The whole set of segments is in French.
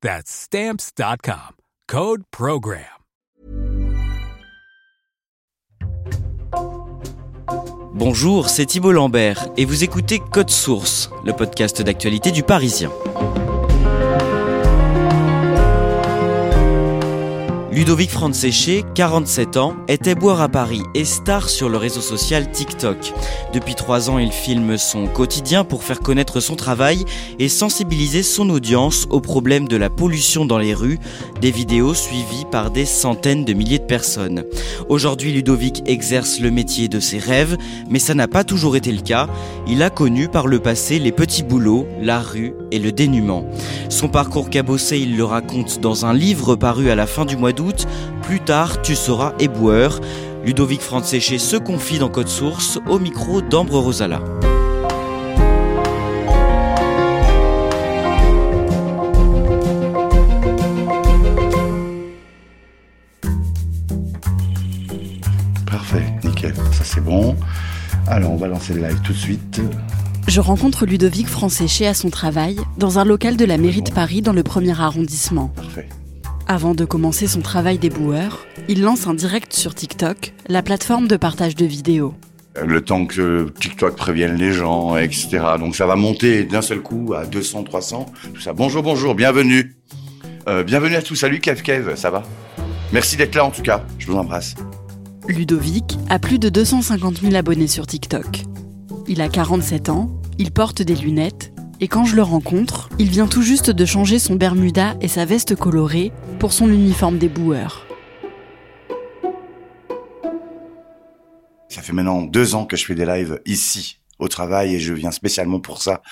That's Stamps.com. Code PROGRAM. Bonjour, c'est Thibault Lambert et vous écoutez Code Source, le podcast d'actualité du Parisien. Ludovic Franséché, 47 ans, était boire à Paris et star sur le réseau social TikTok. Depuis trois ans, il filme son quotidien pour faire connaître son travail et sensibiliser son audience aux problèmes de la pollution dans les rues, des vidéos suivies par des centaines de milliers de personnes. Aujourd'hui, Ludovic exerce le métier de ses rêves, mais ça n'a pas toujours été le cas. Il a connu par le passé les petits boulots, la rue et le dénuement. Son parcours cabossé, il le raconte dans un livre paru à la fin du mois d'août plus tard, tu seras éboueur. Ludovic Franséché se confie dans Code Source au micro d'Ambre Rosala. Parfait, nickel, ça c'est bon. Alors on va lancer le live tout de suite. Je rencontre Ludovic Franséché à son travail, dans un local de la mairie de Paris dans le premier arrondissement. Parfait. Avant de commencer son travail d'éboueur, il lance un direct sur TikTok, la plateforme de partage de vidéos. Le temps que TikTok prévienne les gens, etc. Donc ça va monter d'un seul coup à 200, 300, tout ça. Bonjour, bonjour, bienvenue. Euh, bienvenue à tous. Salut Kev Kev, ça va? Merci d'être là en tout cas. Je vous embrasse. Ludovic a plus de 250 000 abonnés sur TikTok. Il a 47 ans, il porte des lunettes et quand je le rencontre, il vient tout juste de changer son Bermuda et sa veste colorée pour son uniforme des boueurs. Ça fait maintenant deux ans que je fais des lives ici, au travail, et je viens spécialement pour ça,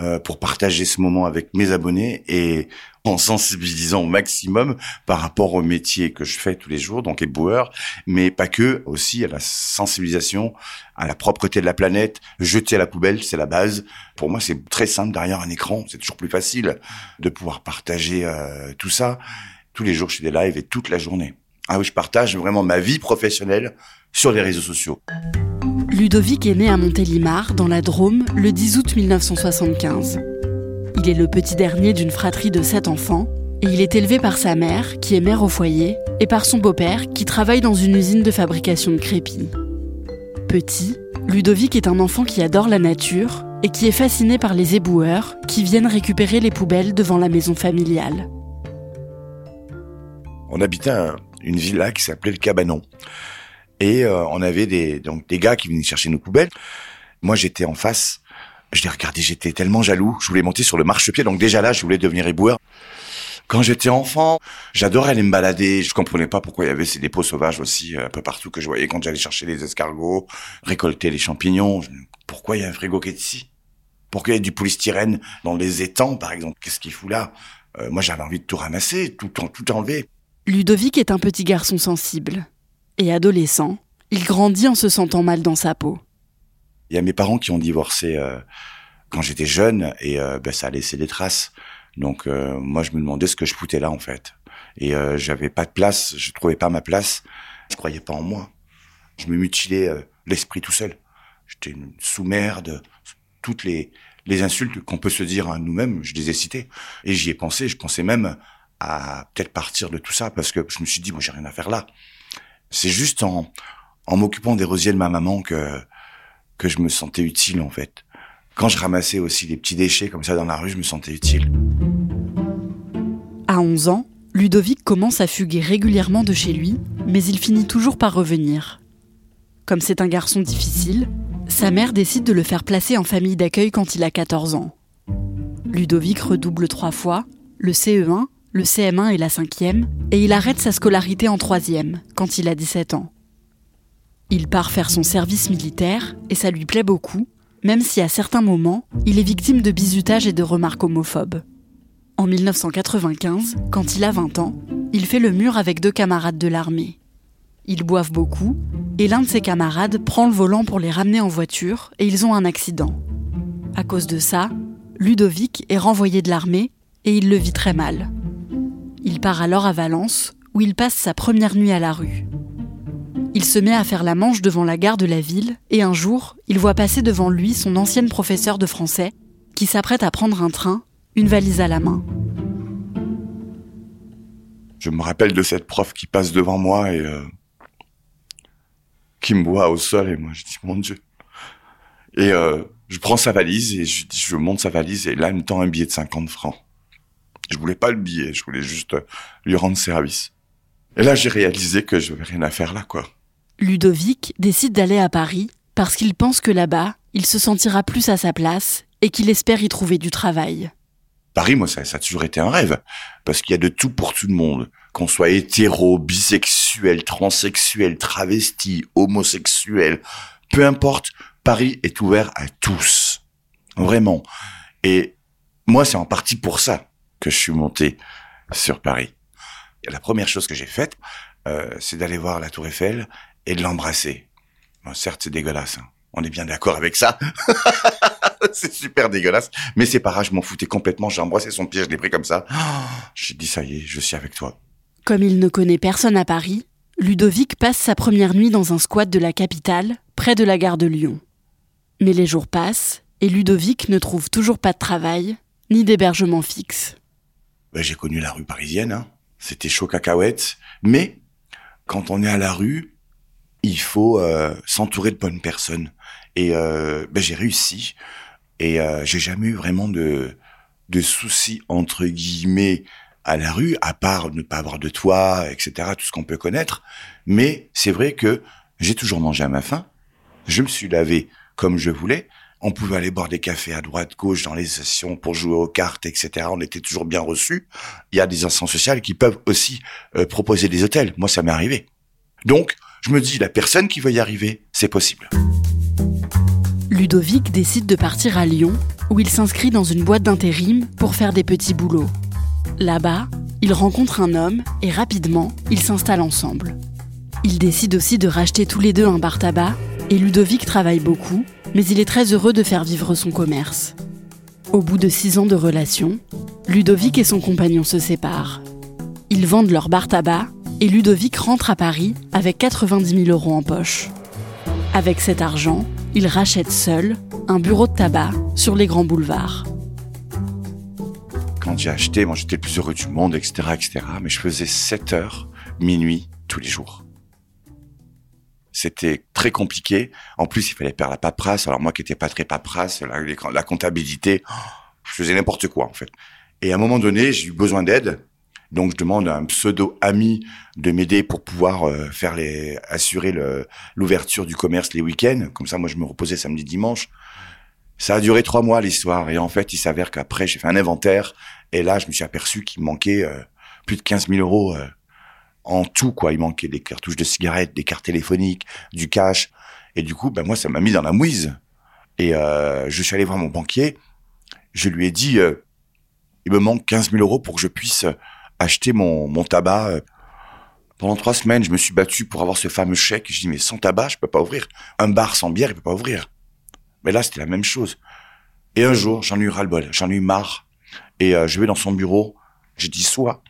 euh, pour partager ce moment avec mes abonnés et en sensibilisant au maximum par rapport au métier que je fais tous les jours, donc éboueur, mais pas que, aussi à la sensibilisation, à la propreté de la planète, jeter à la poubelle, c'est la base. Pour moi, c'est très simple derrière un écran, c'est toujours plus facile de pouvoir partager euh, tout ça. Tous les jours, je fais des lives et toute la journée. Ah oui, je partage vraiment ma vie professionnelle sur les réseaux sociaux. Ludovic est né à Montélimar, dans la Drôme, le 10 août 1975. Il est le petit dernier d'une fratrie de sept enfants, et il est élevé par sa mère, qui est mère au foyer, et par son beau-père, qui travaille dans une usine de fabrication de crépis. Petit, Ludovic est un enfant qui adore la nature et qui est fasciné par les éboueurs qui viennent récupérer les poubelles devant la maison familiale. On habitait un, une villa qui s'appelait le Cabanon. Et euh, on avait des donc des gars qui venaient chercher nos poubelles. Moi, j'étais en face. Je les regardais, j'étais tellement jaloux. Je voulais monter sur le marchepied. Donc déjà là, je voulais devenir éboueur. Quand j'étais enfant, j'adorais aller me balader. Je comprenais pas pourquoi il y avait ces dépôts sauvages aussi euh, un peu partout que je voyais quand j'allais chercher les escargots, récolter les champignons. Pourquoi il y a un frigo qui est ici? Pourquoi il y a du polystyrène dans les étangs, par exemple? Qu'est-ce qu'il fout là? Euh, Moi, j'avais envie de tout ramasser, tout, tout enlever. Ludovic est un petit garçon sensible. Et adolescent, il grandit en se sentant mal dans sa peau. Il y a mes parents qui ont divorcé euh, quand j'étais jeune et euh, ben, ça a laissé des traces. Donc euh, moi je me demandais ce que je foutais là en fait. Et j'avais pas de place, je trouvais pas ma place. Je croyais pas en moi. Je me mutilais euh, l'esprit tout seul. J'étais une sous-merde. Toutes les, les insultes qu'on peut se dire à nous-mêmes, je les ai citées. Et j'y ai pensé. Je pensais même à peut-être partir de tout ça parce que je me suis dit, moi, j'ai rien à faire là. C'est juste en, en m'occupant des rosiers de ma maman que, que je me sentais utile, en fait. Quand je ramassais aussi les petits déchets comme ça dans la rue, je me sentais utile. À 11 ans, Ludovic commence à fuguer régulièrement de chez lui, mais il finit toujours par revenir. Comme c'est un garçon difficile, sa mère décide de le faire placer en famille d'accueil quand il a 14 ans. Ludovic redouble trois fois, le CE1, le CM1 et la cinquième, et il arrête sa scolarité en troisième, quand il a 17 ans. Il part faire son service militaire, et ça lui plaît beaucoup, même si à certains moments, il est victime de bizutage et de remarques homophobes. En 1995, quand il a 20 ans, il fait le mur avec deux camarades de l'armée. Ils boivent beaucoup, et l'un de ses camarades prend le volant pour les ramener en voiture, et ils ont un accident. À cause de ça, Ludovic est renvoyé de l'armée, et il le vit très mal. Il part alors à Valence, où il passe sa première nuit à la rue. Il se met à faire la manche devant la gare de la ville, et un jour, il voit passer devant lui son ancienne professeure de français, qui s'apprête à prendre un train une valise à la main. Je me rappelle de cette prof qui passe devant moi et euh, qui me voit au sol et moi je dis mon Dieu. Et euh, je prends sa valise et je, je monte sa valise et là elle me tend un billet de 50 francs. Je voulais pas le billet, je voulais juste euh, lui rendre service. Et là j'ai réalisé que je n'avais rien à faire là quoi. Ludovic décide d'aller à Paris parce qu'il pense que là-bas, il se sentira plus à sa place et qu'il espère y trouver du travail. Paris, moi, ça, ça a toujours été un rêve. Parce qu'il y a de tout pour tout le monde. Qu'on soit hétéro, bisexuel, transsexuel, travesti, homosexuel. Peu importe, Paris est ouvert à tous. Vraiment. Et moi, c'est en partie pour ça que je suis monté sur Paris. La première chose que j'ai faite, euh, c'est d'aller voir la Tour Eiffel et de l'embrasser. Certes, c'est dégueulasse. Hein. On est bien d'accord avec ça. c'est super dégueulasse. Mais c'est pas grave, je m'en foutais complètement. J'ai embrassé son pied, je l'ai pris comme ça. J'ai dit, ça y est, je suis avec toi. Comme il ne connaît personne à Paris, Ludovic passe sa première nuit dans un squat de la capitale, près de la gare de Lyon. Mais les jours passent, et Ludovic ne trouve toujours pas de travail, ni d'hébergement fixe. Ben, j'ai connu la rue parisienne, hein. c'était chaud cacahuète. Mais quand on est à la rue, il faut euh, s'entourer de bonnes personnes. Et euh, ben, j'ai réussi. Et euh, j'ai jamais eu vraiment de, de soucis, entre guillemets, à la rue, à part ne pas avoir de toit, etc., tout ce qu'on peut connaître. Mais c'est vrai que j'ai toujours mangé à ma faim. Je me suis lavé comme je voulais. On pouvait aller boire des cafés à droite, gauche, dans les sessions pour jouer aux cartes, etc. On était toujours bien reçus. Il y a des instances sociales qui peuvent aussi euh, proposer des hôtels. Moi, ça m'est arrivé. Donc, je me dis, la personne qui veut y arriver, c'est possible. Ludovic décide de partir à Lyon, où il s'inscrit dans une boîte d'intérim pour faire des petits boulots. Là-bas, il rencontre un homme et rapidement, ils s'installent ensemble. Ils décident aussi de racheter tous les deux un bar tabac, et Ludovic travaille beaucoup, mais il est très heureux de faire vivre son commerce. Au bout de six ans de relation, Ludovic et son compagnon se séparent. Ils vendent leur bar tabac et Ludovic rentre à Paris avec 90 000 euros en poche. Avec cet argent, il rachète seul un bureau de tabac sur les grands boulevards. Quand j'ai acheté, moi j'étais le plus heureux du monde, etc., etc. Mais je faisais 7 heures, minuit, tous les jours. C'était très compliqué. En plus, il fallait faire la paperasse. Alors moi qui n'étais pas très paperasse, la, comptabilité, je faisais n'importe quoi en fait. Et à un moment donné, j'ai eu besoin d'aide. Donc je demande à un pseudo ami de m'aider pour pouvoir euh, faire les assurer l'ouverture du commerce les week-ends. Comme ça, moi je me reposais samedi dimanche. Ça a duré trois mois l'histoire et en fait il s'avère qu'après j'ai fait un inventaire et là je me suis aperçu qu'il manquait euh, plus de 15 000 euros euh, en tout quoi. Il manquait des cartouches de cigarettes, des cartes téléphoniques, du cash et du coup ben moi ça m'a mis dans la mouise et je suis allé voir mon banquier. Je lui ai dit il me manque 15 000 euros pour que je puisse acheter mon, mon tabac. Euh, pendant trois semaines, je me suis battu pour avoir ce fameux chèque. Je dis, mais sans tabac, je peux pas ouvrir. Un bar sans bière, il peut pas ouvrir. Mais là, c'était la même chose. Et un jour, j'en ai eu ras-le-bol, j'en ai eu marre. Et euh, je vais dans son bureau. J'ai dit, soit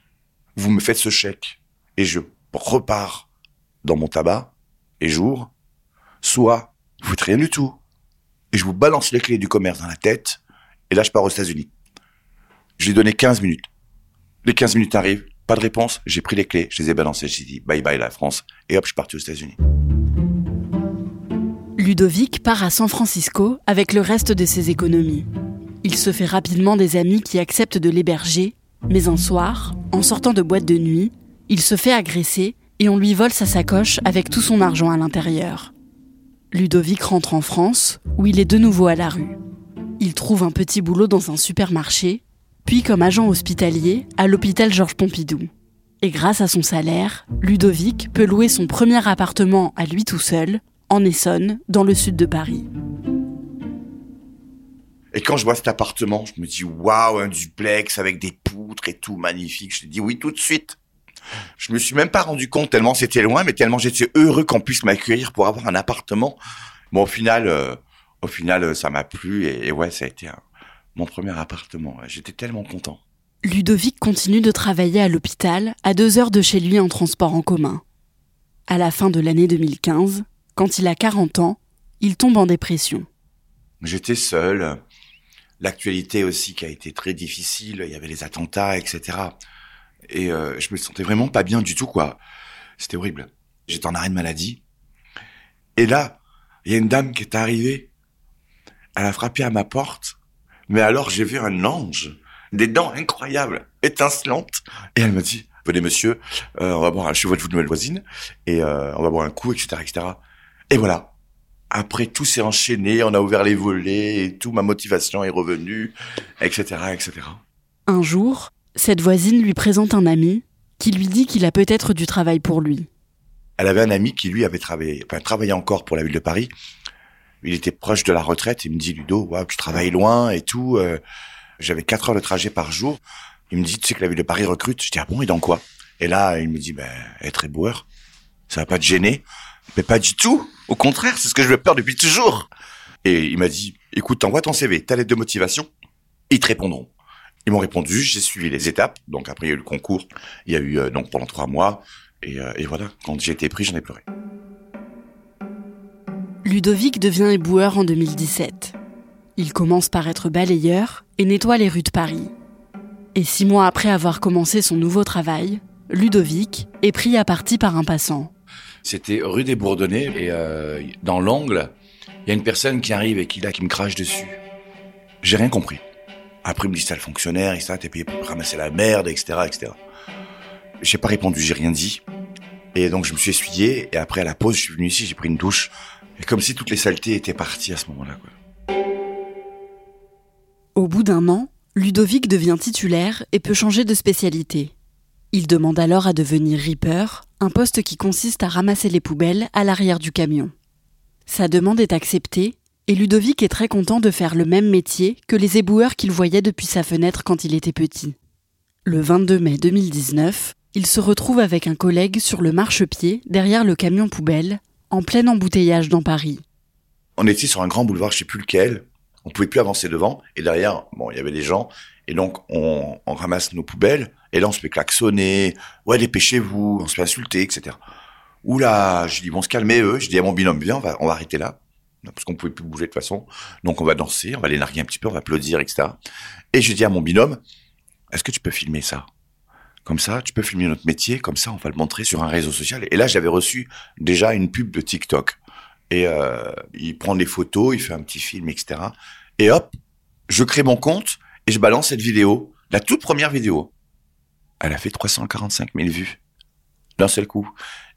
vous me faites ce chèque et je repars dans mon tabac, les jours, soit vous faites rien du tout, et je vous balance les clés du commerce dans la tête, et là je pars aux États-Unis. Je lui ai donné 15 minutes. Les 15 minutes arrivent, pas de réponse, j'ai pris les clés, je les ai balancées, j'ai dit bye bye la France, et hop, je suis parti aux États-Unis. Ludovic part à San Francisco avec le reste de ses économies. Il se fait rapidement des amis qui acceptent de l'héberger, mais un soir, en sortant de boîte de nuit, il se fait agresser et on lui vole sa sacoche avec tout son argent à l'intérieur. Ludovic rentre en France, où il est de nouveau à la rue. Il trouve un petit boulot dans un supermarché, puis comme agent hospitalier à l'hôpital Georges Pompidou. Et grâce à son salaire, Ludovic peut louer son premier appartement à lui tout seul, en Essonne, dans le sud de Paris. Et quand je vois cet appartement, je me dis waouh, un duplex avec des poutres et tout magnifique. Je te dis oui tout de suite. Je me suis même pas rendu compte tellement c'était loin, mais tellement j'étais heureux qu'on puisse m'accueillir pour avoir un appartement. Bon, au final, euh, au final, euh, ça m'a plu et, ouais, ça a été mon premier appartement. J'étais tellement content. Ludovic continue de travailler à l'hôpital, à deux heures de chez lui en transport en commun. À la fin de l'année 2015, quand il a 40 ans, il tombe en dépression. J'étais seul. L'actualité aussi qui a été très difficile. Il y avait les attentats, etc. Et euh, je me sentais vraiment pas bien du tout, quoi. C'était horrible. J'étais en arrêt de maladie. Et là, il y a une dame qui est arrivée. Elle a frappé à ma porte. Mais alors, j'ai vu un ange. Des dents incroyables, étincelantes. Et elle m'a dit, venez monsieur, euh, on va boire un, je suis votre nouvelle voisine. Et euh, on va boire un coup, etc., etc. Et voilà. Après, tout s'est enchaîné, on a ouvert les volets et tout, ma motivation est revenue, etc., etc. Un jour, cette voisine lui présente un ami qui lui dit qu'il a peut-être du travail pour lui. Elle avait un ami qui lui avait travaillé, enfin travaillait encore pour la ville de Paris. Il était proche de la retraite. Il me dit Ludo, waouh, tu travailles loin et tout. Euh, j'avais quatre heures de trajet par jour. Il me dit, tu sais que la ville de Paris recrute. Je dis ah bon et dans quoi? Et là, il me dit ben être éboueur, ça va pas te gêner? Mais pas du tout. Au contraire, c'est ce que je veux peur depuis toujours. Et il m'a dit écoute, envoie ton CV, ta lettre de motivation, ils te répondront. Ils m'ont répondu, j'ai suivi les étapes. Donc après, il y a eu le concours. Il y a eu euh, donc pendant trois mois. Et, euh, et voilà, quand j'ai été pris, j'en ai pleuré. Ludovic devient éboueur en 2017. Il commence par être balayeur et nettoie les rues de Paris. Et six mois après avoir commencé son nouveau travail, Ludovic est pris à partie par un passant. C'était rue des Bourdonnais et euh, dans l'angle, il y a une personne qui arrive et qui là qui me crache dessus. J'ai rien compris. Après, il me dit, ça le fonctionnaire, et ça, t'es payé pour ramasser la merde, etc., etc. J'ai pas répondu, j'ai rien dit. Et donc, je me suis essuyé, et après, à la pause, je suis venu ici, j'ai pris une douche. Et comme si toutes les saletés étaient parties à ce moment-là. Au bout d'un an, Ludovic devient titulaire et peut changer de spécialité. Il demande alors à devenir Reaper, un poste qui consiste à ramasser les poubelles à l'arrière du camion. Sa demande est acceptée et Ludovic est très content de faire le même métier que les éboueurs qu'il voyait depuis sa fenêtre quand il était petit. Le 22 mai 2019, il se retrouve avec un collègue sur le marchepied derrière le camion poubelle, en plein embouteillage dans Paris. On était sur un grand boulevard, je sais plus lequel. On pouvait plus avancer devant. Et derrière, bon, il y avait des gens. Et donc, on, ramasse nos poubelles. Et là, on se fait klaxonner. Ouais, dépêchez-vous. On se fait insulter, etc. Oula, je dis, bon, se calmer, eux. Je dis à mon binôme, viens, on on va arrêter là parce qu'on pouvait plus bouger de toute façon. Donc on va danser, on va les narguer un petit peu, on va applaudir, etc. Et je dis à mon binôme, est-ce que tu peux filmer ça? Comme ça, tu peux filmer notre métier, comme ça on va le montrer sur un réseau social. Et là, j'avais reçu déjà une pub de TikTok. Et euh, il prend des photos, il fait un petit film, etc. Et hop, je crée mon compte et je balance cette vidéo, la toute première vidéo. Elle a fait 345 000 vues d'un seul coup.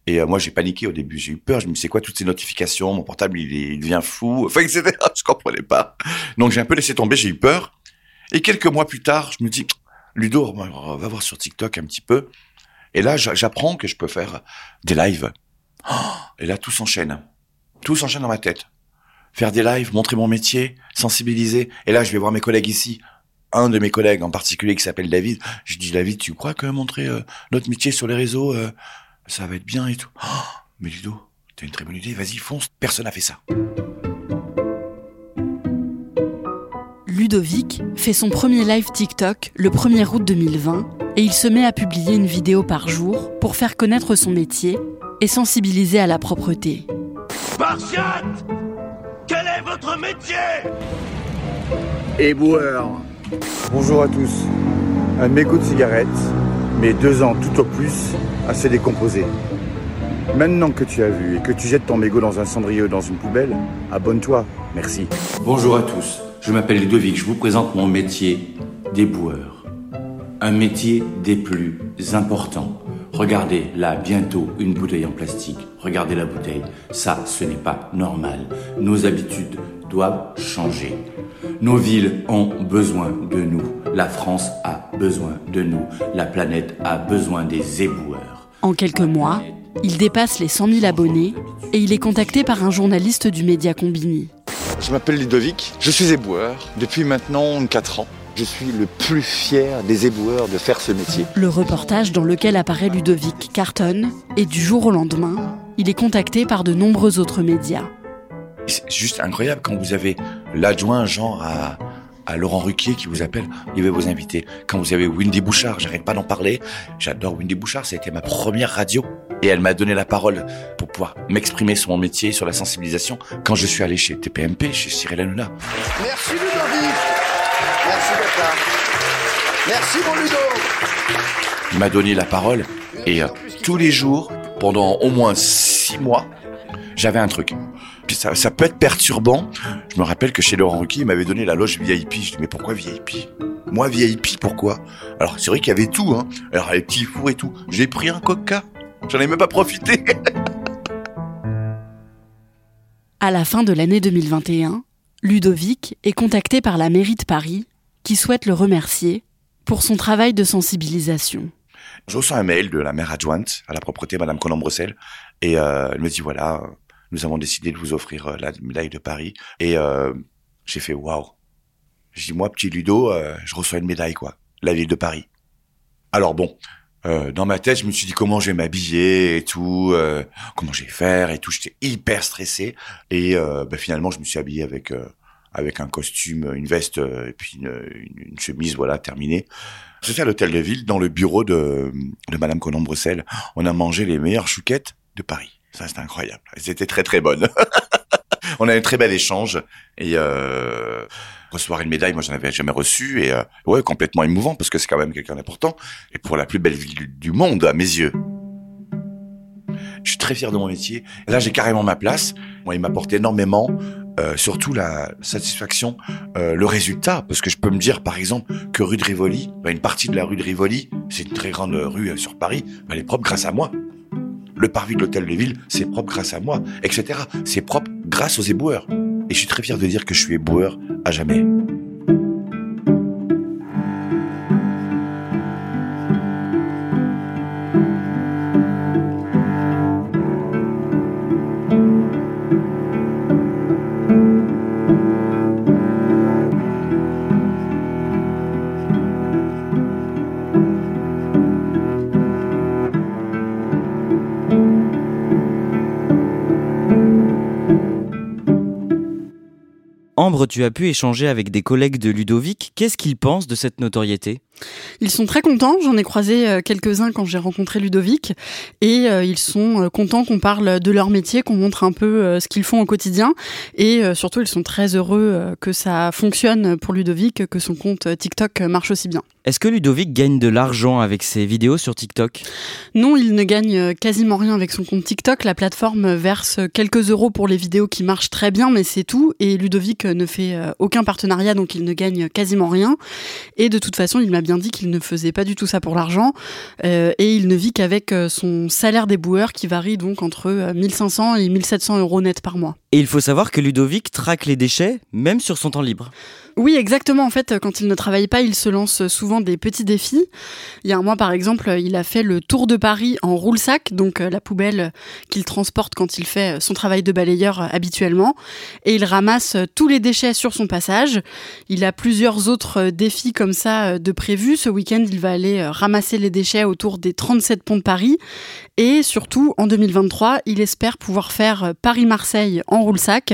Et euh, moi, j'ai paniqué au début. J'ai eu peur. Je me dis, c'est quoi toutes ces notifications? Mon portable, il, il devient fou. Enfin, etc. Je comprenais pas. Donc, j'ai un peu laissé tomber. J'ai eu peur. Et quelques mois plus tard, je me dis, Ludo, va voir sur TikTok un petit peu. Et là, j'apprends que je peux faire des lives. Et là, tout s'enchaîne. Tout s'enchaîne dans ma tête. Faire des lives, montrer mon métier, sensibiliser. Et là, je vais voir mes collègues ici. Un de mes collègues en particulier qui s'appelle David. Je dis, David, tu crois que montrer euh, notre métier sur les réseaux, euh, ça va être bien et tout. Oh, mais Ludo, t'as une très bonne idée, vas-y, fonce, personne n'a fait ça. Ludovic fait son premier live TikTok le 1er août 2020 et il se met à publier une vidéo par jour pour faire connaître son métier et sensibiliser à la propreté. Spartiate Quel est votre métier? Éboueur. Bonjour à tous. Un mégot de cigarette, mais deux ans tout au plus, assez décomposé. Maintenant que tu as vu et que tu jettes ton mégot dans un cendrier ou dans une poubelle, abonne-toi. Merci. Bonjour à tous. Je m'appelle Ludovic. Je vous présente mon métier d'éboueur. Un métier des plus importants. Regardez là, bientôt, une bouteille en plastique. Regardez la bouteille. Ça, ce n'est pas normal. Nos habitudes doivent changer. Nos villes ont besoin de nous. La France a besoin de nous. La planète a besoin des éboueurs. En quelques mois, il dépasse les 100 000 abonnés et il est contacté par un journaliste du média Combini. Je m'appelle Ludovic, je suis éboueur depuis maintenant 4 ans. Je suis le plus fier des éboueurs de faire ce métier. Le reportage dans lequel apparaît Ludovic cartonne et du jour au lendemain, il est contacté par de nombreux autres médias. C'est juste incroyable quand vous avez l'adjoint genre à, à Laurent Ruquier qui vous appelle, il veut vous inviter. Quand vous avez Windy Bouchard, j'arrête pas d'en parler. J'adore Windy Bouchard, ça a été ma première radio. Et elle m'a donné la parole pour pouvoir m'exprimer sur mon métier, sur la sensibilisation, quand je suis allé chez TPMP, chez Cyril Hanouna. Merci Ludovic Merci d'être là Merci mon Ludo Il m'a donné la parole et euh, tous les jours, pendant au moins six mois, j'avais un truc. Puis ça, ça peut être perturbant. Je me rappelle que chez Laurent Ruquier, il m'avait donné la loge VIP. Je dis mais pourquoi VIP Moi VIP, pourquoi? Alors c'est vrai qu'il y avait tout, hein. Alors les petits fours et tout. J'ai pris un coca. J'en ai même pas profité. À la fin de l'année 2021, Ludovic est contacté par la mairie de Paris qui souhaite le remercier pour son travail de sensibilisation. Je reçois un mail de la maire adjointe à la propreté, Madame Colombre-Bressel, et euh, elle me dit voilà, nous avons décidé de vous offrir euh, la médaille de Paris. Et euh, j'ai fait waouh. Je dis moi, petit Ludo, je reçois une médaille quoi, la ville de Paris. Alors bon, euh, dans ma tête, je me suis dit comment je vais m'habiller et tout, euh, comment je vais faire et tout. J'étais hyper stressé et euh, bah, finalement, je me suis habillé avec avec un costume, une veste et puis une, une- chemise, voilà, terminée. Je suis à l'hôtel de ville, dans le bureau de, de Madame Colombre-Bressel. On a mangé les meilleures chouquettes de Paris. Ça, c'était incroyable. Elles étaient très très bonnes. On a eu un très bel échange et euh, recevoir une médaille, moi j'en avais jamais reçu et euh, ouais complètement émouvant parce que c'est quand même quelqu'un d'important et pour la plus belle ville du- monde à mes yeux. Je suis très fier de mon métier. Là j'ai carrément ma place. Moi il m'apporte énormément, euh, surtout la satisfaction, euh, le résultat parce que je peux me dire par exemple que rue de Rivoli, bah, une partie de la rue de Rivoli, c'est une très grande rue euh, sur Paris, elle est propre grâce à moi. Le parvis de l'hôtel de ville, c'est propre grâce à moi, etc. C'est propre grâce aux éboueurs. Et je suis très fier de dire que je suis éboueur à jamais. Tu as pu échanger avec des collègues de Ludovic. Qu'est-ce qu'ils pensent de cette notoriété? Ils sont très contents, j'en ai croisé euh, quelques-uns quand j'ai rencontré Ludovic, et euh, ils sont euh, contents qu'on parle de leur métier, qu'on montre un peu ce qu'ils font au quotidien, et surtout ils sont très heureux que ça fonctionne pour Ludovic, que son compte TikTok marche aussi bien. Est-ce que Ludovic gagne de l'argent avec ses vidéos sur TikTok? Non, il ne gagne quasiment rien avec son compte TikTok. La plateforme verse quelques euros pour les vidéos qui marchent très bien, mais c'est tout. Et Ludovic ne fait aucun partenariat, donc il ne gagne quasiment rien. Et de toute façon, il m'a bien dit qu'il ne faisait pas du tout ça pour l'argent. Euh, et il ne vit qu'avec euh, son salaire d'éboueur qui varie donc entre euh, 1500 et 1700 euros net par mois. Et il faut savoir que Ludovic traque les déchets, même sur son temps libre. Oui, exactement. En fait, quand il ne travaille pas, il se lance souvent des petits défis. Il y a un mois, par exemple, il a fait le tour de Paris en roule-sac, donc euh, la poubelle qu'il transporte quand il fait son travail de balayeur euh, habituellement. Et il ramasse euh, tous les déchets sur son passage. Il a plusieurs autres euh, défis comme ça euh, de Ce week-end, il va aller euh, ramasser les déchets autour des 37 ponts de Paris. Et surtout, en 2023, il espère pouvoir faire euh, Paris-Marseille en roule-sac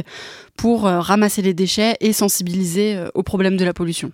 pour euh, ramasser les déchets et sensibiliser euh, au problème de la pollution.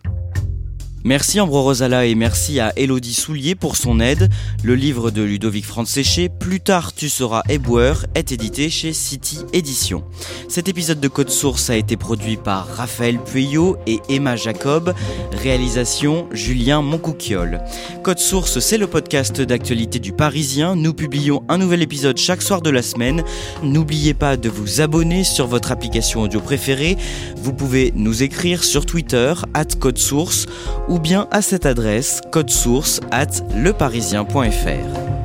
Merci Ambro Rosala et merci à Elodie Soulier pour son aide. Le livre de Ludovic Franz-Séché, Plus tard tu seras éboueur, est édité chez City Éditions. Cet épisode de Code Source a été produit par Raphaël Pueyo et Emma Jacob. Réalisation Julien Moncouquiole. Code Source, c'est le podcast d'actualité du Parisien. Nous publions un nouvel épisode chaque soir de la semaine. N'oubliez pas de vous abonner sur votre application audio préférée. Vous pouvez nous écrire sur Twitter, at Code Source ou bien à cette adresse code source at leparisien.fr.